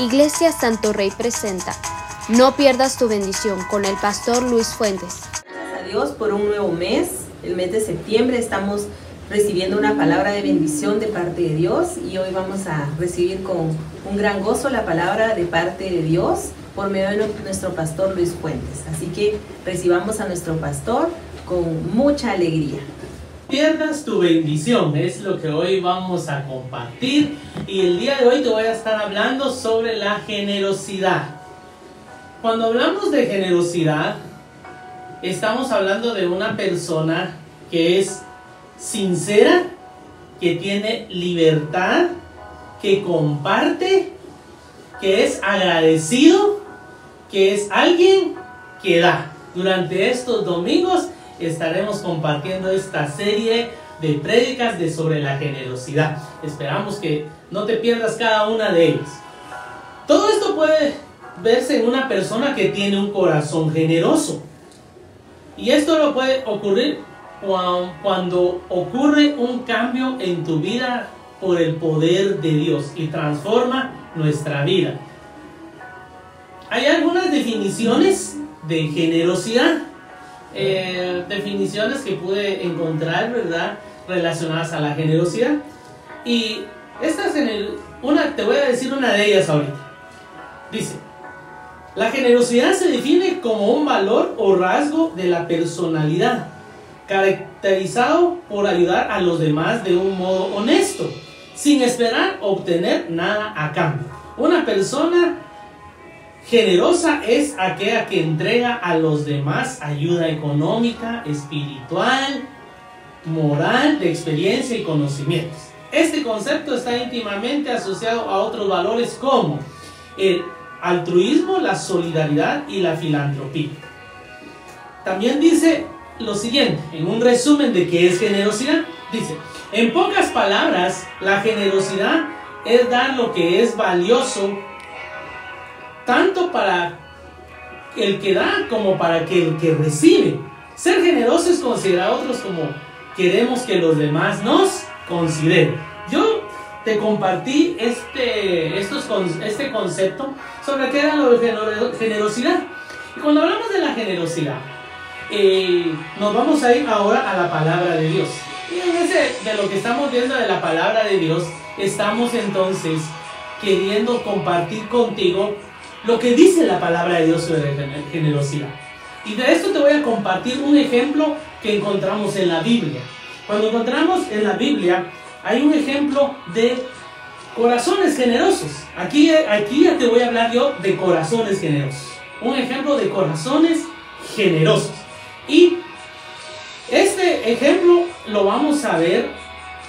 Iglesia Santo Rey presenta No pierdas tu bendición con el pastor Luis Fuentes. Gracias a Dios por un nuevo mes, el mes de septiembre estamos recibiendo una palabra de bendición de parte de Dios y hoy vamos a recibir con un gran gozo la palabra de parte de Dios por medio de nuestro pastor Luis Fuentes. Así que recibamos a nuestro pastor con mucha alegría pierdas tu bendición, es lo que hoy vamos a compartir. Y el día de hoy te voy a estar hablando sobre la generosidad. Cuando hablamos de generosidad, estamos hablando de una persona que es sincera, que tiene libertad, que comparte, que es agradecido, que es alguien que da. Durante estos domingos estaremos compartiendo esta serie de prédicas de sobre la generosidad. Esperamos que no te pierdas cada una de ellas. Todo esto puede verse en una persona que tiene un corazón generoso. Y esto lo puede ocurrir cuando ocurre un cambio en tu vida por el poder de Dios y transforma nuestra vida. Hay algunas definiciones de generosidad. Eh, definiciones que pude encontrar, ¿verdad? Relacionadas a la generosidad. Y estas en el, una, te voy a decir una de ellas ahorita. Dice, la generosidad se define como un valor o rasgo de la personalidad, caracterizado por ayudar a los demás de un modo honesto, sin esperar obtener nada a cambio. Una persona Generosa es aquella que entrega a los demás ayuda económica, espiritual, moral, de experiencia y conocimientos. Este concepto está íntimamente asociado a otros valores como el altruismo, la solidaridad y la filantropía. También dice lo siguiente, en un resumen de qué es generosidad, dice, en pocas palabras, la generosidad es dar lo que es valioso tanto para el que da como para el que recibe. Ser generoso es considerar a otros como queremos que los demás nos consideren. Yo te compartí este, estos, este concepto sobre qué era lo de generosidad. Y cuando hablamos de la generosidad, eh, nos vamos a ir ahora a la palabra de Dios. Y en ese, de lo que estamos viendo de la palabra de Dios, estamos entonces queriendo compartir contigo lo que dice la palabra de Dios sobre generosidad. Y de esto te voy a compartir un ejemplo que encontramos en la Biblia. Cuando encontramos en la Biblia, hay un ejemplo de corazones generosos. Aquí, aquí ya te voy a hablar yo de corazones generosos. Un ejemplo de corazones generosos. Y este ejemplo lo vamos a ver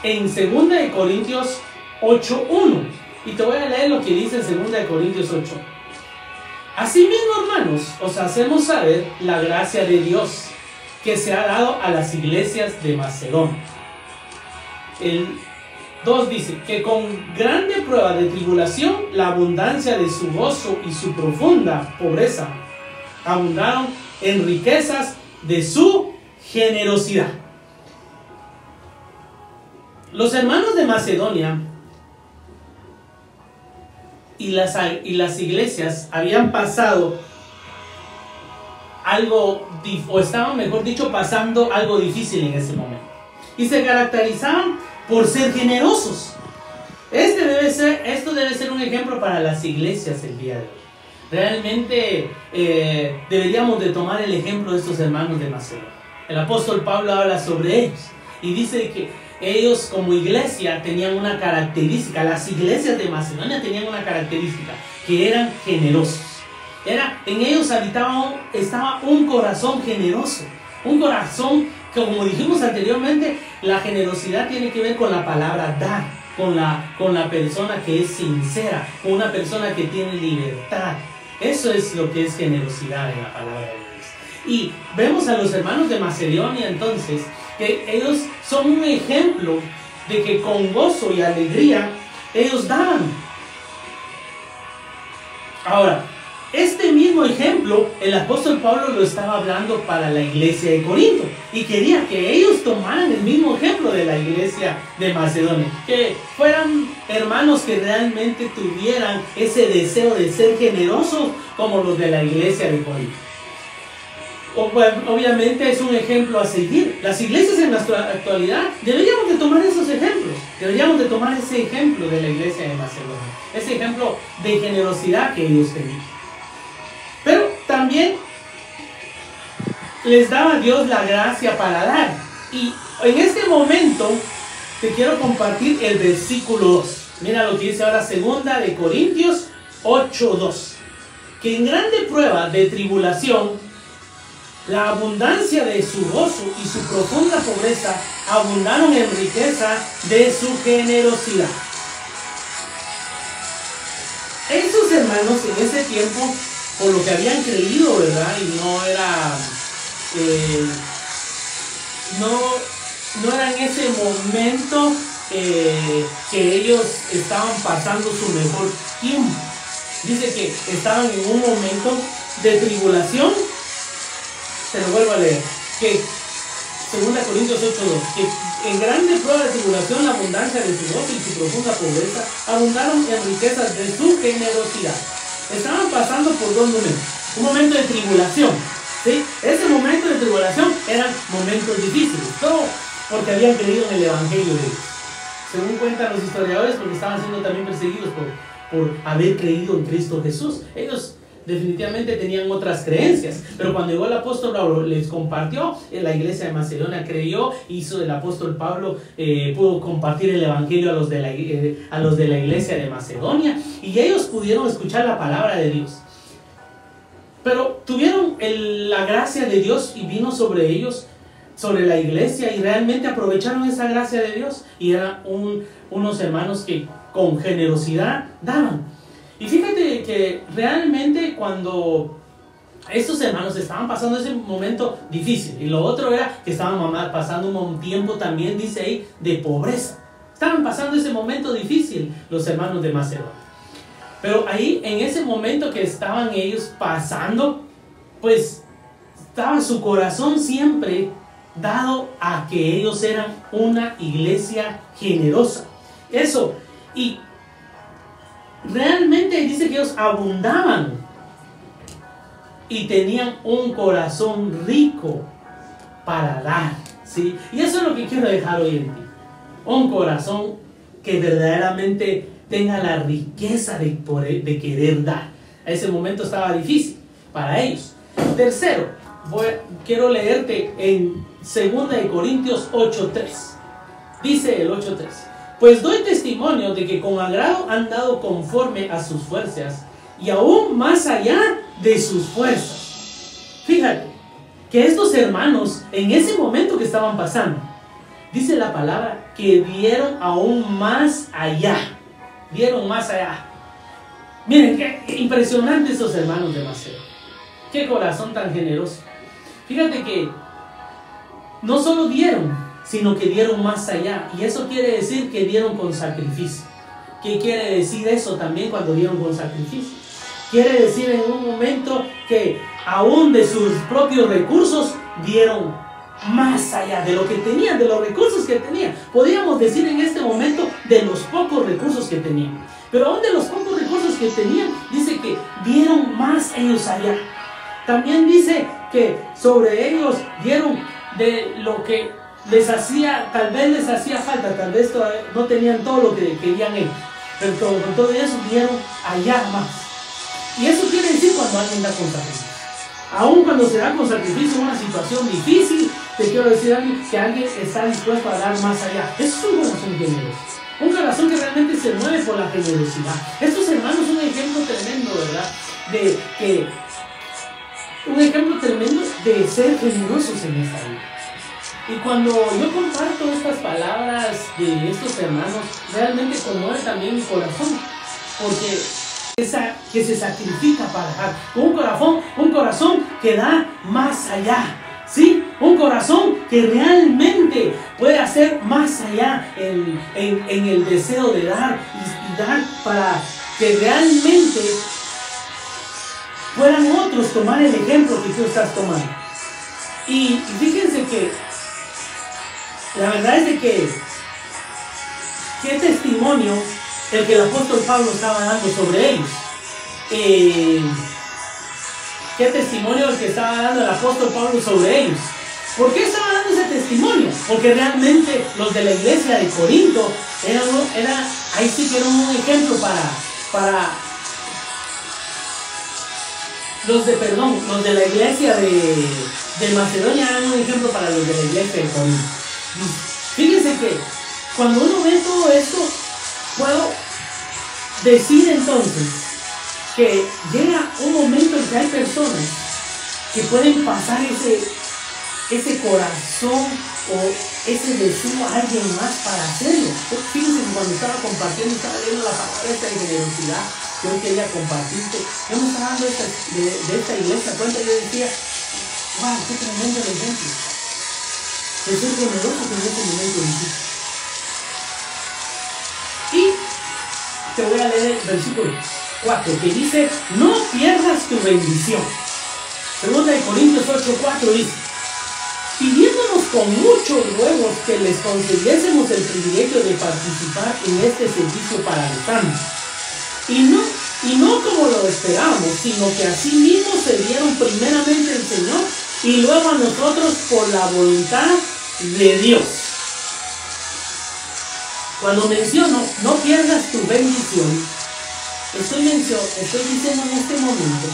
en 2 Corintios 8.1. Y te voy a leer lo que dice en 2 Corintios 8. Asimismo, hermanos, os hacemos saber la gracia de Dios que se ha dado a las iglesias de Macedonia. El 2 dice que con grande prueba de tribulación, la abundancia de su gozo y su profunda pobreza abundaron en riquezas de su generosidad. Los hermanos de Macedonia y las, y las iglesias habían pasado algo, o estaban, mejor dicho, pasando algo difícil en ese momento. Y se caracterizaban por ser generosos. Este debe ser, esto debe ser un ejemplo para las iglesias el día de hoy. Realmente eh, deberíamos de tomar el ejemplo de estos hermanos de Macedonia. El apóstol Pablo habla sobre ellos y dice que ellos como iglesia tenían una característica, las iglesias de Macedonia tenían una característica, que eran generosos. Era, en ellos habitaba estaba un corazón generoso, un corazón que como dijimos anteriormente, la generosidad tiene que ver con la palabra dar, con la, con la persona que es sincera, con una persona que tiene libertad. Eso es lo que es generosidad en la palabra de Dios. Y vemos a los hermanos de Macedonia entonces que ellos son un ejemplo de que con gozo y alegría ellos daban. Ahora, este mismo ejemplo el apóstol Pablo lo estaba hablando para la iglesia de Corinto y quería que ellos tomaran el mismo ejemplo de la iglesia de Macedonia, que fueran hermanos que realmente tuvieran ese deseo de ser generosos como los de la iglesia de Corinto. Obviamente es un ejemplo a seguir. Las iglesias en nuestra actualidad deberíamos de tomar esos ejemplos. Deberíamos de tomar ese ejemplo de la iglesia de Macedonia. Ese ejemplo de generosidad que ellos tenían. Pero también les daba Dios la gracia para dar. Y en este momento te quiero compartir el versículo 2. Mira lo que dice ahora segunda de Corintios 8:2. Que en grande prueba de tribulación la abundancia de su gozo y su profunda pobreza abundaron en riqueza de su generosidad. Esos hermanos en ese tiempo, por lo que habían creído, ¿verdad? Y no era, eh, no, no era en ese momento eh, que ellos estaban pasando su mejor tiempo. Dice que estaban en un momento de tribulación se lo vuelvo a leer, que 2 Corintios 8.2, que en grande prueba de tribulación la abundancia de su gozo y su profunda pobreza abundaron en riquezas de su generosidad. Estaban pasando por dos momentos. Un momento de tribulación. ¿sí? Ese momento de tribulación eran momentos difíciles. Todo porque habían creído en el Evangelio de Dios. Según cuentan los historiadores, porque estaban siendo también perseguidos por, por haber creído en Cristo Jesús. Definitivamente tenían otras creencias. Pero cuando llegó el apóstol Pablo, les compartió, en la iglesia de Macedonia creyó, hizo el apóstol Pablo, eh, pudo compartir el evangelio a los, de la, eh, a los de la iglesia de Macedonia y ellos pudieron escuchar la palabra de Dios. Pero tuvieron la gracia de Dios y vino sobre ellos, sobre la iglesia, y realmente aprovecharon esa gracia de Dios. Y eran unos hermanos que con generosidad daban. Y fíjate que realmente cuando estos hermanos estaban pasando ese momento difícil, y lo otro era que estaban pasando un tiempo también, dice ahí, de pobreza. Estaban pasando ese momento difícil los hermanos de Macedonia. Pero ahí, en ese momento que estaban ellos pasando, pues estaba su corazón siempre dado a que ellos eran una iglesia generosa. Eso. Y realmente dice que ellos abundaban y tenían un corazón rico para dar. ¿sí? Y eso es lo que quiero dejar hoy en ti. Un corazón que verdaderamente tenga la riqueza de, querer dar. A ese momento estaba difícil para ellos. Tercero, quiero leerte en 2 Corintios 8.3. Dice el 8.3. Pues doy testimonio de que con agrado han dado conforme a sus fuerzas y aún más allá de sus fuerzas. Fíjate que estos hermanos en ese momento que estaban pasando, dice la palabra que dieron aún más allá. Dieron más allá. Miren, qué impresionante estos hermanos de Maceo. Qué corazón tan generoso. Fíjate que no solo dieron, sino que dieron más allá. Y eso quiere decir que dieron con sacrificio. ¿Qué quiere decir eso también cuando dieron con sacrificio? Quiere decir en un momento que aún de sus propios recursos dieron más allá de lo que tenían, de los recursos que tenían. Podríamos decir en este momento de los pocos recursos que tenían. Pero aún de los pocos recursos que tenían, dice que dieron más ellos allá. También dice que sobre ellos dieron de lo que les hacía, tal vez les hacía falta, tal vez no tenían todo lo que querían ellos, pero con todo eso dieron allá más. Y eso quiere decir cuando alguien da con sacrificio. Aún cuando se da con sacrificio una situación difícil, te quiero decir que alguien está dispuesto a dar más allá. Eso es un corazón generoso. Un corazón que realmente se mueve por la generosidad. Estos hermanos son un ejemplo tremendo, ¿verdad? De que un ejemplo tremendo de ser generosos en esta vida. Y cuando yo comparto estas palabras de estos hermanos, realmente conmueve también mi corazón, porque esa, que se sacrifica para dar, un corazón, un corazón que da más allá, ¿sí? Un corazón que realmente puede hacer más allá en, el deseo de dar y, dar para que realmente puedan otros tomar el ejemplo que tú estás tomando. Y, fíjense que la verdad es de que qué testimonio el que el apóstol Pablo estaba dando sobre ellos. Eh, qué testimonio el que estaba dando el apóstol Pablo sobre ellos. ¿Por qué estaba dando ese testimonio? Porque realmente los de la iglesia de Corinto eran, era, ahí sí que era un ejemplo para, para los de, perdón, los de la iglesia de, Macedonia eran un ejemplo para los de la iglesia de Corinto. Fíjense que cuando uno ve todo esto, puedo decir entonces que llega un momento en que hay personas que pueden pasar ese, ese corazón o ese deseo a alguien más para hacerlo. Fíjense que cuando estaba compartiendo, estaba leyendo la palabra esta de generosidad, que hoy quería compartirte, yo me estaba dando de, esta iglesia cuenta, yo decía, wow, qué tremendo el ejemplo. De ser generoso en este momento difícil. Y te voy a leer el versículo 4, que dice, no pierdas tu bendición. Segunda de Corintios 8, 4 dice, pidiéndonos con muchos ruegos que les concediésemos el privilegio de participar en este servicio para los santos. Y no, y no como lo esperábamos, sino que así mismo se dieron primeramente el Señor y luego a nosotros por la voluntad de Dios. Cuando menciono, no pierdas tu bendición, estoy, estoy diciendo en este momento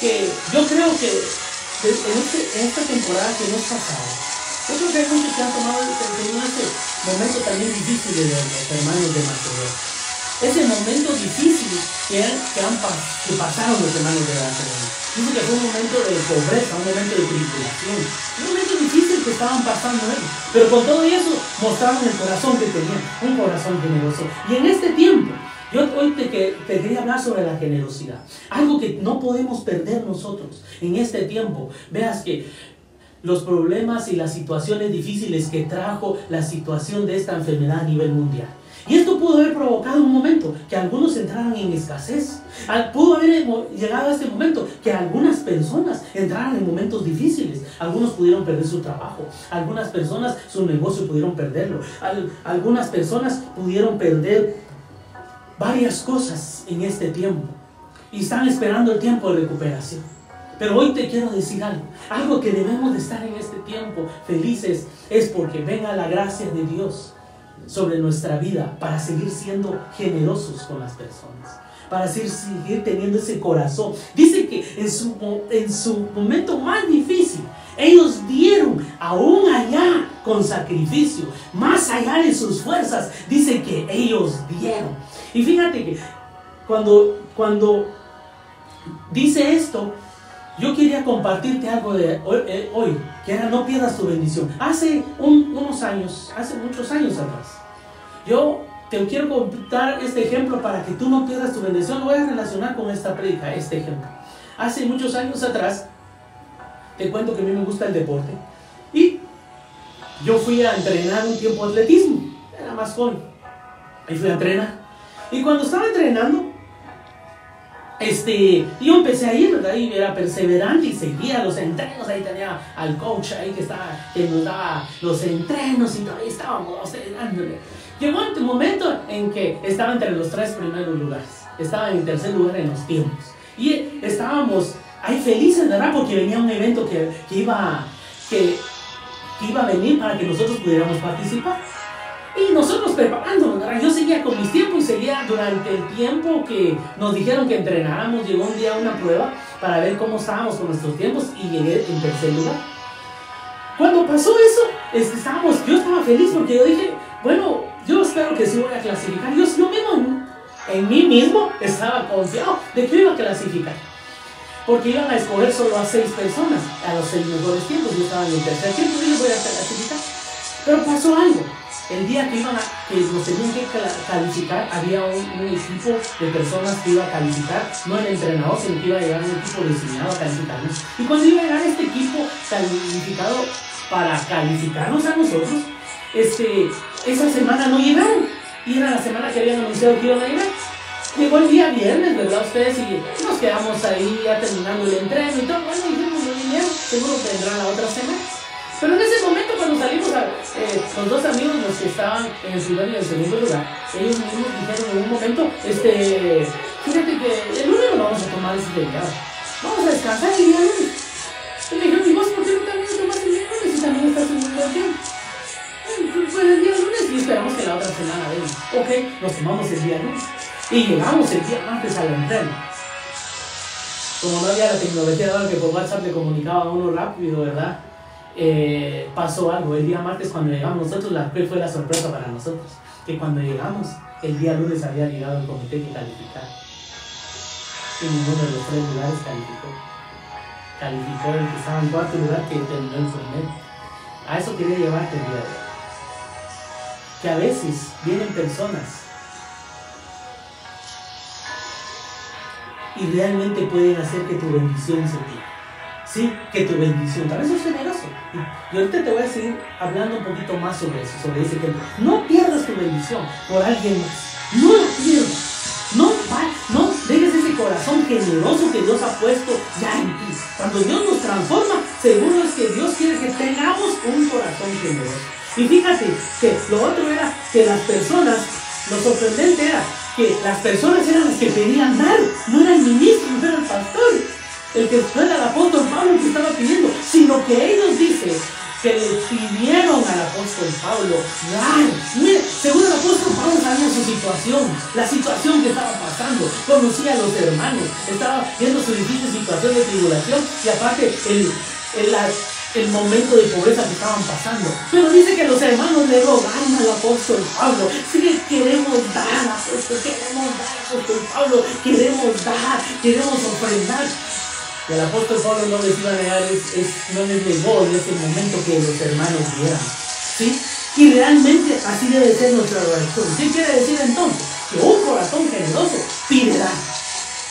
que yo creo que este, en, esta temporada que hemos pasado, yo creo que hay muchos que han tomado ese momento también difícil de los hermanos de Macedonia. Ese momento difícil que, que, han, que pasaron los hermanos de Macedonia. Dice que fue un momento de pobreza, un momento de tribulación, un momento difícil que estaban pasando ellos. Pero con todo eso mostraron el corazón que tenían, un corazón generoso. Y en este tiempo, yo hoy te, te, quería hablar sobre la generosidad. Algo que no podemos perder nosotros en este tiempo. Veas que los problemas y las situaciones difíciles que trajo la situación de esta enfermedad a nivel mundial. Y esto pudo haber provocado un momento que algunos entraran en escasez. Pudo haber llegado a este momento que algunas personas entraran en momentos difíciles. Algunos pudieron perder su trabajo. Algunas personas su negocio pudieron perderlo. Algunas personas pudieron perder varias cosas en este tiempo y están esperando el tiempo de recuperación. Pero hoy te quiero decir algo, algo que debemos de estar en este tiempo felices es porque venga la gracia de Dios sobre nuestra vida para seguir siendo generosos con las personas, para seguir, teniendo ese corazón. Dice que en su, en su momento más difícil, ellos dieron aún allá con sacrificio, más allá de sus fuerzas, dice que ellos dieron. Y fíjate que cuando, cuando dice esto, yo quería compartirte algo de hoy, eh, que era no pierdas tu bendición. Hace unos años, hace muchos años atrás, yo te quiero contar este ejemplo para que tú no pierdas tu bendición. Lo voy a relacionar con esta predica, este ejemplo. Hace muchos años atrás, te cuento que a mí me gusta el deporte. Y yo fui a entrenar un tiempo atletismo. Era más joven. Ahí fui a entrenar. Y cuando estaba entrenando, este, yo empecé a ir, ¿verdad? Y era perseverante y seguía los entrenos. Ahí tenía al coach ahí que, estaba, que nos daba los entrenos y todavía estábamos dándole. Llegó un momento en que estaba entre los tres primeros lugares. Estaba en tercer lugar en los tiempos. Y estábamos ahí felices, ¿verdad? Porque venía un evento que, que iba, que, que iba a venir para que nosotros pudiéramos participar. Y nosotros preparándonos, yo seguía con mis tiempos y seguía durante el tiempo que nos dijeron que entrenáramos, llegó un día una prueba para ver cómo estábamos con nuestros tiempos y llegué en tercer lugar. Cuando pasó eso, estábamos, yo estaba feliz porque yo dije, bueno, yo espero que sí voy a clasificar. Yo, yo mismo en, en mí mismo estaba confiado de que iba a clasificar. Porque iban a escoger solo a seis personas, a los seis mejores tiempos. Yo estaba en el tercer tiempo y yo voy a clasificar. Pero pasó algo el día que, iban a, que nos tenían que calificar, había un, equipo de personas que iba a calificar, no el entrenador, sino que iba a llegar un equipo designado a calificarnos. Y cuando iba a llegar este equipo calificado para calificarnos a nosotros, este, esa semana no llegaron. Y era la semana que habían anunciado que iban a llegar. Llegó el día viernes, ¿verdad? Ustedes y nos quedamos ahí ya terminando el entreno y todo. Bueno, dijimos, muy bien, seguro vendrán la otra semana. Pero cuando salimos, a, eh, los dos amigos, los que estaban en el primer y en el segundo lugar, ellos mismos dijeron en un momento, este, fíjate que el lunes no vamos a tomar ese día, vamos a descansar el día lunes. Y dijeron, ¿y vos por qué no el día lunes también estás en un tiempo? Pues el día lunes y esperamos que la otra semana venga. Ok, nos tomamos el día lunes. Y llegamos el día martes a la entreno. Como no había la tecnología ahora que por WhatsApp le comunicaba a uno rápido, ¿verdad? Eh, pasó algo. El día martes cuando llegamos nosotros, la, fue la sorpresa para nosotros. Que cuando llegamos, el día lunes había llegado el comité que calificar. Y ninguno de los tres lugares calificó. Calificó el que estaba en cuarto lugar que terminó el primer. A eso quería llevarte el día de hoy. Que a veces vienen personas y realmente pueden hacer que tu bendición se pierda. Sí, que tu bendición. Tal vez sos generoso. Y, ahorita te voy a seguir hablando un poquito más sobre eso, sobre ese tema. No pierdas tu bendición por alguien más. No la pierdas. No, no dejes ese corazón generoso que Dios ha puesto ya en ti. Cuando Dios nos transforma, seguro es que Dios quiere que tengamos un corazón generoso. Y fíjate que lo otro era que las personas, lo sorprendente era que las personas eran las que pedían dar, no era el ministro, no era el el que era el apóstol Pablo que estaba pidiendo, sino que ellos dicen que le pidieron al apóstol Pablo dar. Mire, según el apóstol Pablo sabía su situación, la situación que estaba pasando, conocía a los hermanos, estaba viendo su difícil situación de tribulación y aparte el, el, el momento de pobreza que estaban pasando. Pero dice que los hermanos le rogaron al apóstol Pablo. Sí, queremos dar, apóstol, queremos dar, apóstol Pablo, queremos dar, queremos ofrendar. Y el apóstol Pablo no les iba a negar, es, no les negó en ese momento que los hermanos dieran. ¿Sí? Y realmente así debe ser nuestra oración. ¿Qué quiere decir entonces? Que un corazón generoso pide.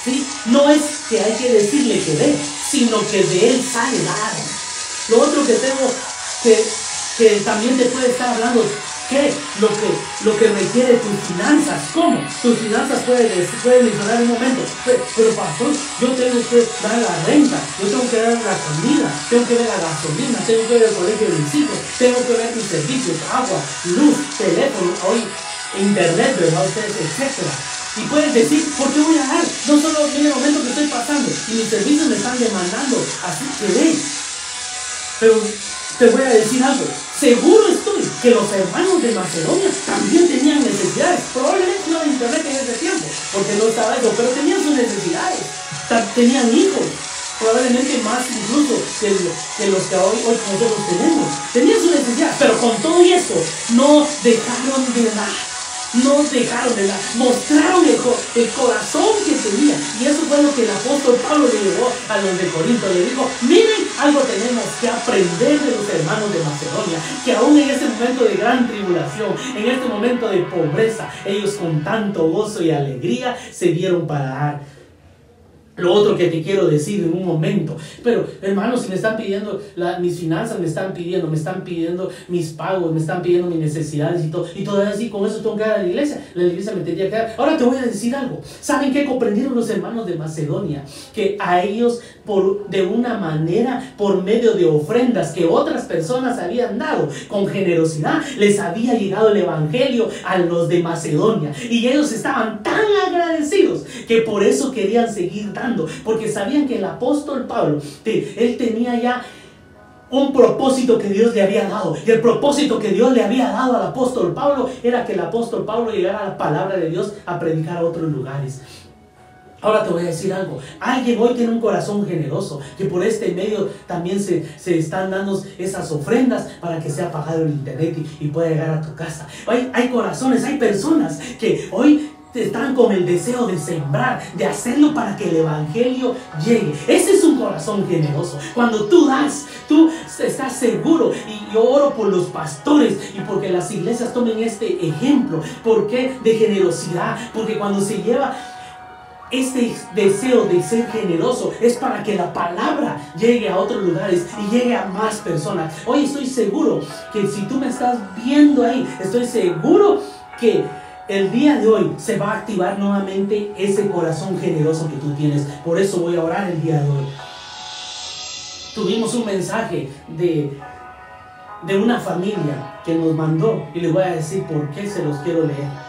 ¿Sí? No es que hay que decirle que dé, sino que de él sale dar. Lo otro que tengo que, que también te puede estar hablando, ¿qué? Lo que, lo que requiere tus finanzas. ¿Cómo? Tus finanzas pueden, pueden mencionar un momento. Pero, pero, pastor, yo tengo que dar la renta, yo tengo que dar la comida, tengo que ver la gasolina, tengo que ver el colegio de mis hijos, tengo que ver mis servicios, agua, luz, teléfono, hoy internet, ¿verdad? Ustedes, etcétera. Y puedes decir, ¿por qué voy a dar? No solo en el momento que estoy pasando y mis servicios me están demandando. Así que ven, pero te voy a decir algo. Seguro estoy que los hermanos de Macedonia también tenían necesidades. Probablemente no de internet en ese tiempo, porque no estaba eso, pero tenían sus necesidades. Tenían hijos, probablemente más incluso que, los que hoy, hoy nosotros tenemos. Tenían sus necesidades, pero con todo eso no dejaron de dar no dejaron de dar, mostraron el, el, corazón que tenía. Y eso fue lo que el apóstol Pablo le llevó a los de Corinto. Le dijo, miren, algo tenemos que aprender de los hermanos de Macedonia, que aún en este momento de gran tribulación, en este momento de pobreza, ellos con tanto gozo y alegría se dieron para dar lo otro que te quiero decir en un momento. Pero, hermanos, si me están pidiendo mis finanzas, me están pidiendo, me están pidiendo mis pagos, me están pidiendo mis necesidades y todo. Y todavía así, con eso tengo que dar a la iglesia. La iglesia me tendría que dar. Ahora te voy a decir algo. ¿Saben qué comprendieron los hermanos de Macedonia? Que a ellos, por, de una manera, por medio de ofrendas que otras personas habían dado, con generosidad, les había llegado el evangelio a los de Macedonia. Y ellos estaban tan agradecidos que por eso querían seguir dando porque sabían que el apóstol Pablo, él tenía ya un propósito que Dios le había dado. Y el propósito que Dios le había dado al apóstol Pablo era que el apóstol Pablo llegara a la palabra de Dios a predicar a otros lugares. Ahora te voy a decir algo. Alguien hoy tiene un corazón generoso, que por este medio también se, están dando esas ofrendas para que sea pagado el internet y, y pueda llegar a tu casa. Hay, hay corazones, hay personas que hoy están con el deseo de sembrar, de hacerlo para que el Evangelio llegue. Ese es un corazón generoso. Cuando tú das, tú estás seguro. Y yo oro por los pastores y porque las iglesias tomen este ejemplo. ¿Por qué? De generosidad. Porque cuando se lleva este deseo de ser generoso es para que la palabra llegue a otros lugares y llegue a más personas. Hoy estoy seguro que si tú me estás viendo ahí, estoy seguro que el día de hoy se va a activar nuevamente ese corazón generoso que tú tienes. Por eso voy a orar el día de hoy. Tuvimos un mensaje de, de una familia que nos mandó y les voy a decir por qué se los quiero leer.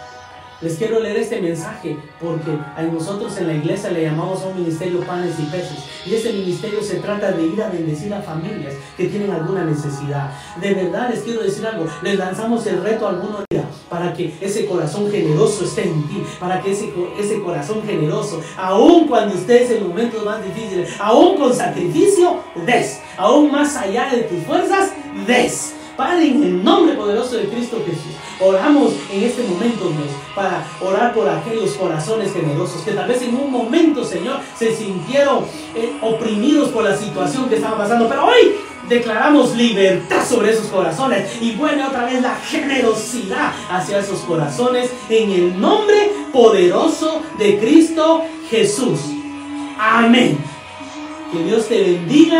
Les quiero leer este mensaje porque a nosotros en la iglesia le llamamos a un ministerio panes y peces. Y ese ministerio se trata de ir a bendecir a familias que tienen alguna necesidad. De verdad les quiero decir algo. Les lanzamos el reto a algunos para que ese corazón generoso esté en ti. Para que ese, ese corazón generoso, aun cuando estés en momentos más difíciles, aun con sacrificio, des. Aún más allá de tus fuerzas, des. Padre, en el nombre poderoso de Cristo Jesús, oramos en este momento, Dios, para orar por aquellos corazones generosos que tal vez en un momento, Señor, se sintieron eh, oprimidos por la situación que estaba pasando. Pero hoy declaramos libertad sobre esos corazones y vuelve otra vez la generosidad hacia esos corazones en el nombre poderoso de Cristo Jesús. Amén. Que Dios te bendiga.